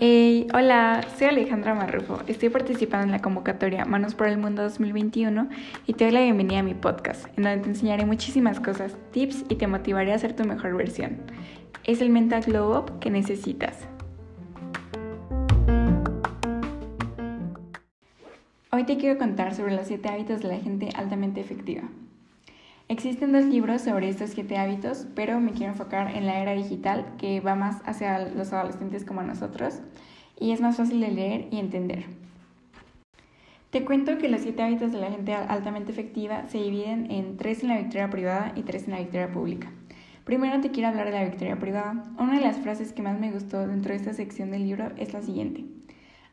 Hey, hola, soy Alejandra Marrufo. Estoy participando en la convocatoria Manos por el Mundo 2021 y te doy la bienvenida a mi podcast, en donde te enseñaré muchísimas cosas, tips y te motivaré a ser tu mejor versión. Es el mental glow up que necesitas. Hoy te quiero contar sobre los 7 hábitos de la gente altamente efectiva. Existen dos libros sobre estos siete hábitos, pero me quiero enfocar en la era digital que va más hacia los adolescentes como nosotros y es más fácil de leer y entender. Te cuento que los siete hábitos de la gente altamente efectiva se dividen en tres en la victoria privada y tres en la victoria pública. Primero te quiero hablar de la victoria privada. Una de las frases que más me gustó dentro de esta sección del libro es la siguiente.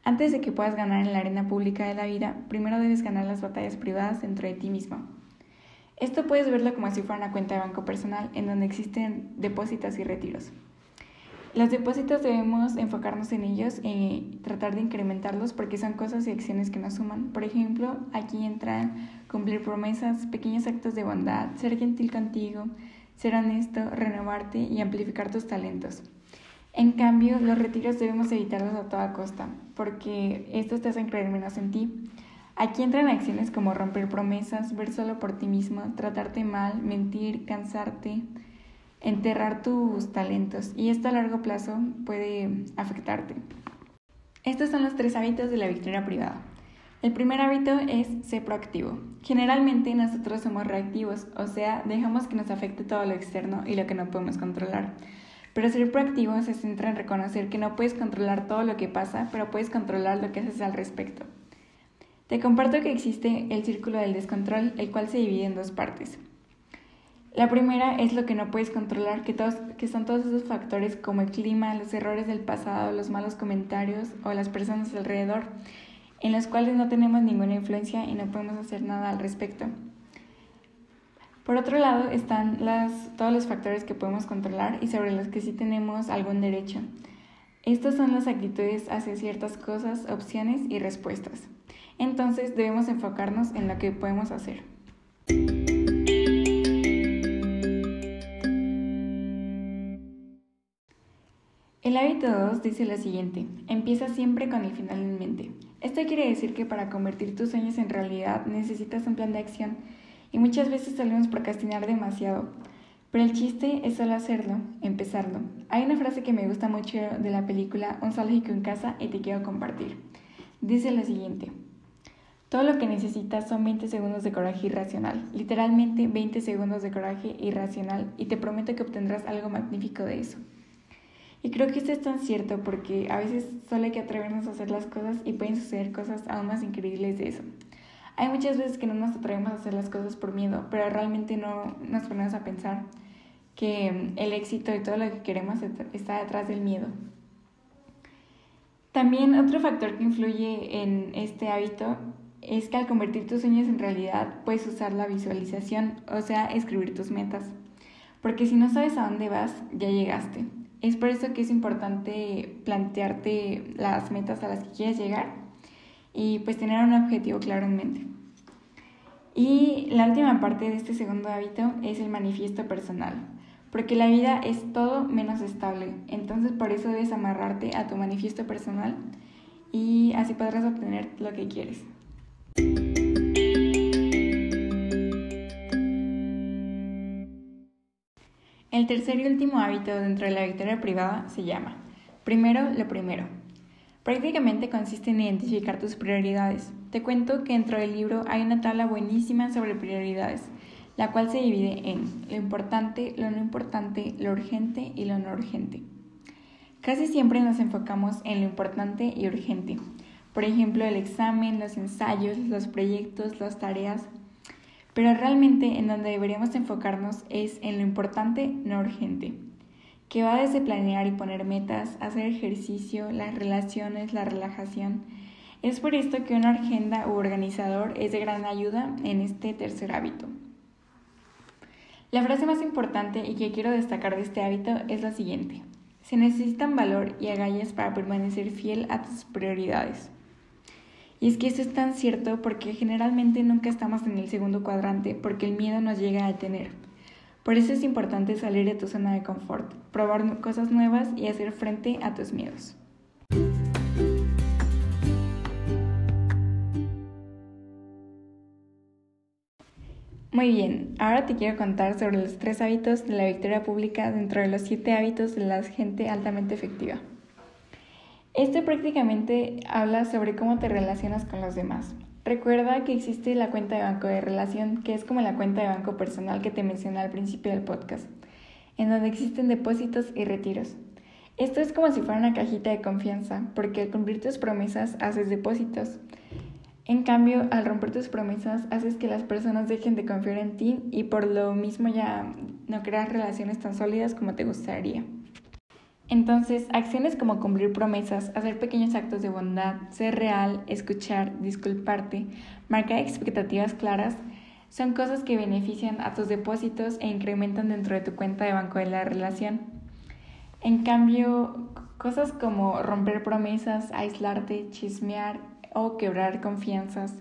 Antes de que puedas ganar en la arena pública de la vida, primero debes ganar las batallas privadas dentro de ti mismo. Esto puedes verlo como si fuera una cuenta de banco personal en donde existen depósitos y retiros. Los depósitos debemos enfocarnos en ellos y tratar de incrementarlos porque son cosas y acciones que nos suman. Por ejemplo, aquí entran cumplir promesas, pequeños actos de bondad, ser gentil contigo, ser honesto, renovarte y amplificar tus talentos. En cambio, los retiros debemos evitarlos a toda costa porque estos te hacen creer menos en ti. Aquí entran acciones como romper promesas, ver solo por ti mismo, tratarte mal, mentir, cansarte, enterrar tus talentos y esto a largo plazo puede afectarte. Estos son los tres hábitos de la victoria privada. El primer hábito es ser proactivo. Generalmente nosotros somos reactivos, o sea, dejamos que nos afecte todo lo externo y lo que no podemos controlar. Pero ser proactivo se centra en reconocer que no puedes controlar todo lo que pasa, pero puedes controlar lo que haces al respecto. Te comparto que existe el círculo del descontrol, el cual se divide en dos partes. La primera es lo que no puedes controlar, que, todos, que son todos esos factores como el clima, los errores del pasado, los malos comentarios o las personas alrededor, en los cuales no tenemos ninguna influencia y no podemos hacer nada al respecto. Por otro lado están todos los factores que podemos controlar y sobre los que sí tenemos algún derecho. Estas son las actitudes hacia ciertas cosas, opciones y respuestas. Entonces debemos enfocarnos en lo que podemos hacer. El hábito 2 dice lo siguiente, empieza siempre con el final en mente. Esto quiere decir que para convertir tus sueños en realidad necesitas un plan de acción y muchas veces solemos procrastinar demasiado. Pero el chiste es solo hacerlo, empezarlo. Hay una frase que me gusta mucho de la película Un zoológico en casa y te quiero compartir. Dice lo siguiente, todo lo que necesitas son 20 segundos de coraje irracional, literalmente 20 segundos de coraje irracional y te prometo que obtendrás algo magnífico de eso. Y creo que esto es tan cierto porque a veces solo hay que atrevernos a hacer las cosas y pueden suceder cosas aún más increíbles de eso. Hay muchas veces que no nos atrevemos a hacer las cosas por miedo, pero realmente no nos ponemos a pensar que el éxito y todo lo que queremos está detrás del miedo. También otro factor que influye en este hábito es que al convertir tus sueños en realidad puedes usar la visualización, o sea, escribir tus metas. Porque si no sabes a dónde vas, ya llegaste. Es por eso que es importante plantearte las metas a las que quieres llegar y pues tener un objetivo claro en mente. Y la última parte de este segundo hábito es el manifiesto personal, porque la vida es todo menos estable. Entonces por eso debes amarrarte a tu manifiesto personal y así podrás obtener lo que quieres. El tercer y último hábito dentro de la victoria privada se llama Primero lo primero. Prácticamente consiste en identificar tus prioridades. Te cuento que dentro del libro hay una tabla buenísima sobre prioridades, la cual se divide en lo importante, lo no importante, lo urgente y lo no urgente. Casi siempre nos enfocamos en lo importante y urgente, por ejemplo, el examen, los ensayos, los proyectos, las tareas. Pero realmente en donde deberíamos enfocarnos es en lo importante, no urgente, que va desde planear y poner metas, hacer ejercicio, las relaciones, la relajación. Es por esto que una agenda u organizador es de gran ayuda en este tercer hábito. La frase más importante y que quiero destacar de este hábito es la siguiente. Se necesitan valor y agallas para permanecer fiel a tus prioridades. Y es que eso es tan cierto porque generalmente nunca estamos en el segundo cuadrante porque el miedo nos llega a detener. Por eso es importante salir de tu zona de confort, probar cosas nuevas y hacer frente a tus miedos. Muy bien, ahora te quiero contar sobre los tres hábitos de la victoria pública dentro de los siete hábitos de la gente altamente efectiva. Este prácticamente habla sobre cómo te relacionas con los demás. Recuerda que existe la cuenta de banco de relación, que es como la cuenta de banco personal que te mencioné al principio del podcast, en donde existen depósitos y retiros. Esto es como si fuera una cajita de confianza, porque al cumplir tus promesas haces depósitos. En cambio, al romper tus promesas haces que las personas dejen de confiar en ti y por lo mismo ya no creas relaciones tan sólidas como te gustaría. Entonces, acciones como cumplir promesas, hacer pequeños actos de bondad, ser real, escuchar, disculparte, marcar expectativas claras, son cosas que benefician a tus depósitos e incrementan dentro de tu cuenta de banco de la relación. En cambio, cosas como romper promesas, aislarte, chismear o quebrar confianzas,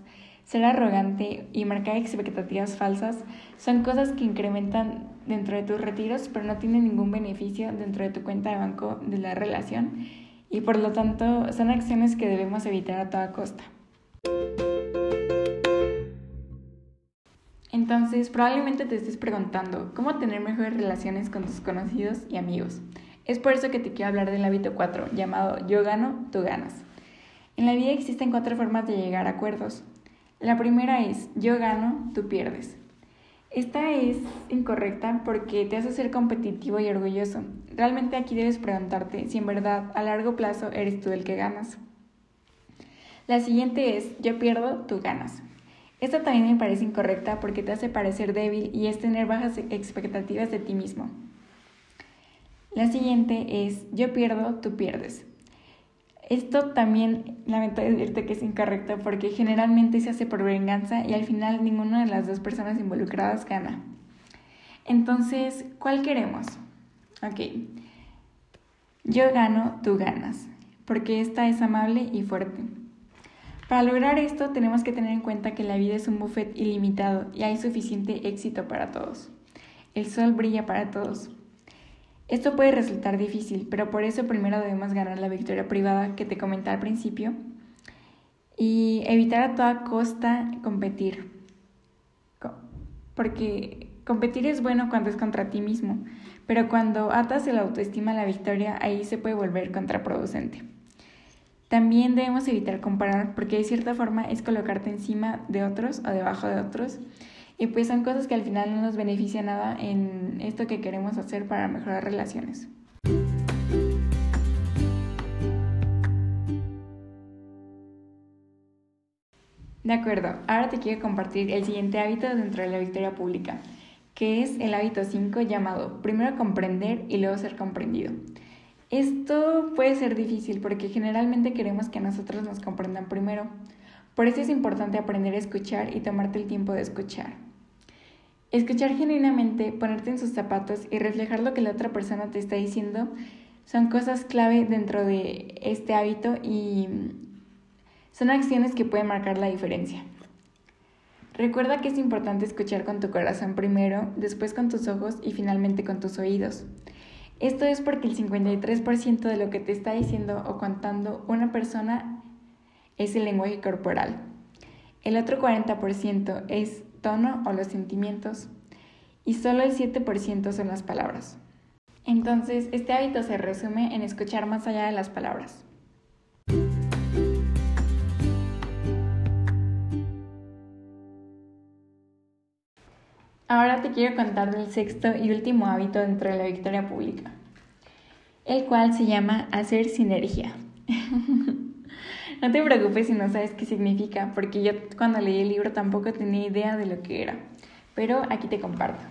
ser arrogante y marcar expectativas falsas son cosas que incrementan dentro de tus retiros, pero no tienen ningún beneficio dentro de tu cuenta de banco de la relación y por lo tanto son acciones que debemos evitar a toda costa. Entonces, probablemente te estés preguntando cómo tener mejores relaciones con tus conocidos y amigos. Es por eso que te quiero hablar del hábito 4, llamado Yo gano, tú ganas. En la vida existen cuatro formas de llegar a acuerdos. La primera es yo gano, tú pierdes. Esta es incorrecta porque te hace ser competitivo y orgulloso. Realmente aquí debes preguntarte si en verdad a largo plazo eres tú el que ganas. La siguiente es yo pierdo, tú ganas. Esta también me parece incorrecta porque te hace parecer débil y es tener bajas expectativas de ti mismo. La siguiente es yo pierdo, tú pierdes. Esto también lamento decirte que es incorrecto porque generalmente se hace por venganza y al final ninguna de las dos personas involucradas gana. Entonces, ¿cuál queremos? Ok, yo gano, tú ganas, porque esta es amable y fuerte. Para lograr esto tenemos que tener en cuenta que la vida es un buffet ilimitado y hay suficiente éxito para todos. El sol brilla para todos. Esto puede resultar difícil, pero por eso primero debemos ganar la victoria privada que te comenté al principio y evitar a toda costa competir. Porque competir es bueno cuando es contra ti mismo, pero cuando atas el autoestima a la victoria, ahí se puede volver contraproducente. También debemos evitar comparar porque de cierta forma es colocarte encima de otros o debajo de otros y pues son cosas que al final no nos benefician nada en esto que queremos hacer para mejorar relaciones. De acuerdo, ahora te quiero compartir el siguiente hábito dentro de la victoria pública, que es el hábito 5 llamado primero comprender y luego ser comprendido. Esto puede ser difícil porque generalmente queremos que nosotros nos comprendan primero. Por eso es importante aprender a escuchar y tomarte el tiempo de escuchar. Escuchar genuinamente, ponerte en sus zapatos y reflejar lo que la otra persona te está diciendo son cosas clave dentro de este hábito y son acciones que pueden marcar la diferencia. Recuerda que es importante escuchar con tu corazón primero, después con tus ojos y finalmente con tus oídos. Esto es porque el 53% de lo que te está diciendo o contando una persona es el lenguaje corporal. El otro 40% es tono o los sentimientos y solo el 7% son las palabras. Entonces, este hábito se resume en escuchar más allá de las palabras. Ahora te quiero contar del sexto y último hábito dentro de la victoria pública, el cual se llama hacer sinergia. No te preocupes si no sabes qué significa, porque yo cuando leí el libro tampoco tenía idea de lo que era, pero aquí te comparto.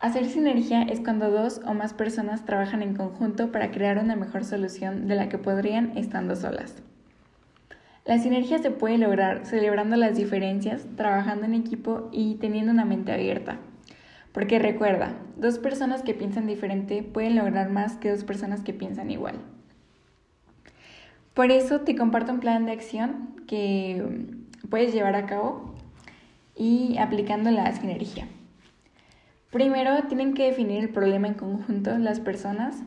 Hacer sinergia es cuando dos o más personas trabajan en conjunto para crear una mejor solución de la que podrían estando solas. La sinergia se puede lograr celebrando las diferencias, trabajando en equipo y teniendo una mente abierta. Porque recuerda, dos personas que piensan diferente pueden lograr más que dos personas que piensan igual. Por eso te comparto un plan de acción que puedes llevar a cabo y aplicando la sinergia. Primero, tienen que definir el problema en conjunto las personas.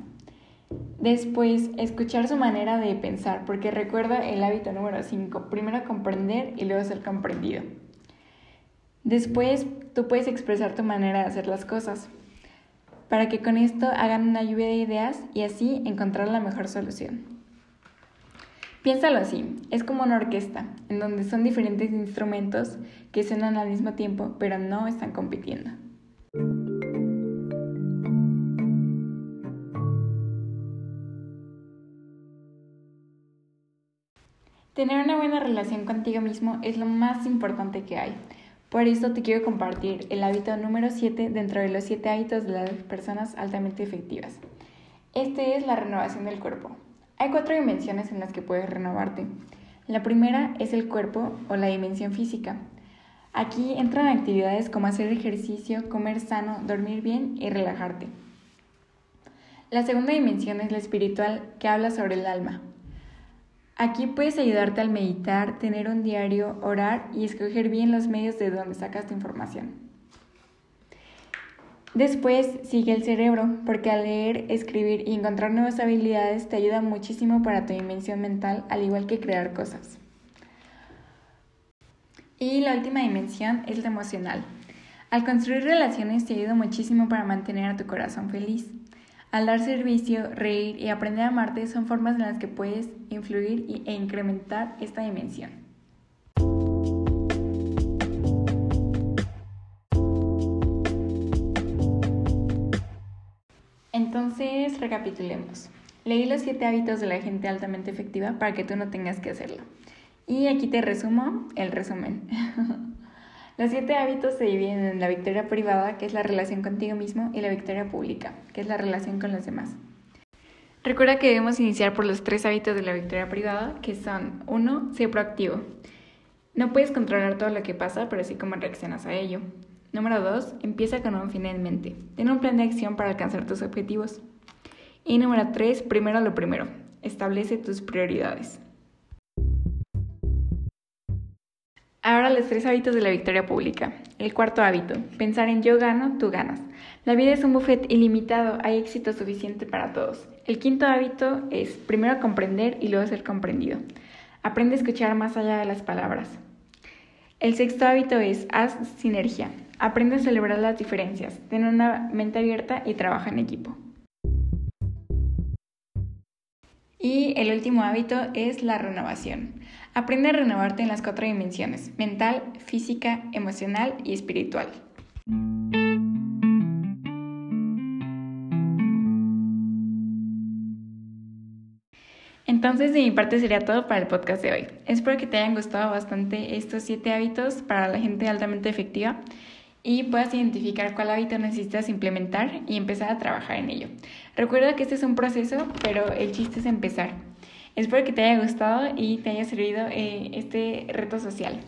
Después, escuchar su manera de pensar, porque recuerda el hábito número 5. Primero comprender y luego ser comprendido. Después, tú puedes expresar tu manera de hacer las cosas, para que con esto hagan una lluvia de ideas y así encontrar la mejor solución. Piénsalo así, es como una orquesta, en donde son diferentes instrumentos que suenan al mismo tiempo, pero no están compitiendo. Tener una buena relación contigo mismo es lo más importante que hay. Por esto te quiero compartir el hábito número 7 dentro de los 7 hábitos de las personas altamente efectivas. Este es la renovación del cuerpo. Hay cuatro dimensiones en las que puedes renovarte. La primera es el cuerpo o la dimensión física. Aquí entran actividades como hacer ejercicio, comer sano, dormir bien y relajarte. La segunda dimensión es la espiritual, que habla sobre el alma. Aquí puedes ayudarte al meditar, tener un diario, orar y escoger bien los medios de donde sacas tu información. Después sigue el cerebro, porque al leer, escribir y encontrar nuevas habilidades te ayuda muchísimo para tu dimensión mental, al igual que crear cosas. Y la última dimensión es la emocional. Al construir relaciones te ayuda muchísimo para mantener a tu corazón feliz. Al dar servicio, reír y aprender a amarte son formas en las que puedes influir e incrementar esta dimensión. Entonces, recapitulemos. Leí los 7 hábitos de la gente altamente efectiva para que tú no tengas que hacerlo. Y aquí te resumo el resumen. Los siete hábitos se dividen en la victoria privada, que es la relación contigo mismo, y la victoria pública, que es la relación con los demás. Recuerda que debemos iniciar por los tres hábitos de la victoria privada, que son, uno, ser proactivo. No puedes controlar todo lo que pasa, pero sí cómo reaccionas a ello. Número dos, empieza con un fin en mente. Ten un plan de acción para alcanzar tus objetivos. Y número tres, primero lo primero. Establece tus prioridades. Ahora los tres hábitos de la victoria pública. El cuarto hábito, pensar en yo gano, tú ganas. La vida es un buffet ilimitado, hay éxito suficiente para todos. El quinto hábito es primero comprender y luego ser comprendido. Aprende a escuchar más allá de las palabras. El sexto hábito es haz sinergia. Aprende a celebrar las diferencias, ten una mente abierta y trabaja en equipo. Y el último hábito es la renovación. Aprende a renovarte en las cuatro dimensiones, mental, física, emocional y espiritual. Entonces, de mi parte sería todo para el podcast de hoy. Espero que te hayan gustado bastante estos siete hábitos para la gente altamente efectiva y puedas identificar cuál hábito necesitas implementar y empezar a trabajar en ello. Recuerda que este es un proceso, pero el chiste es empezar. Espero que te haya gustado y te haya servido eh, este reto social.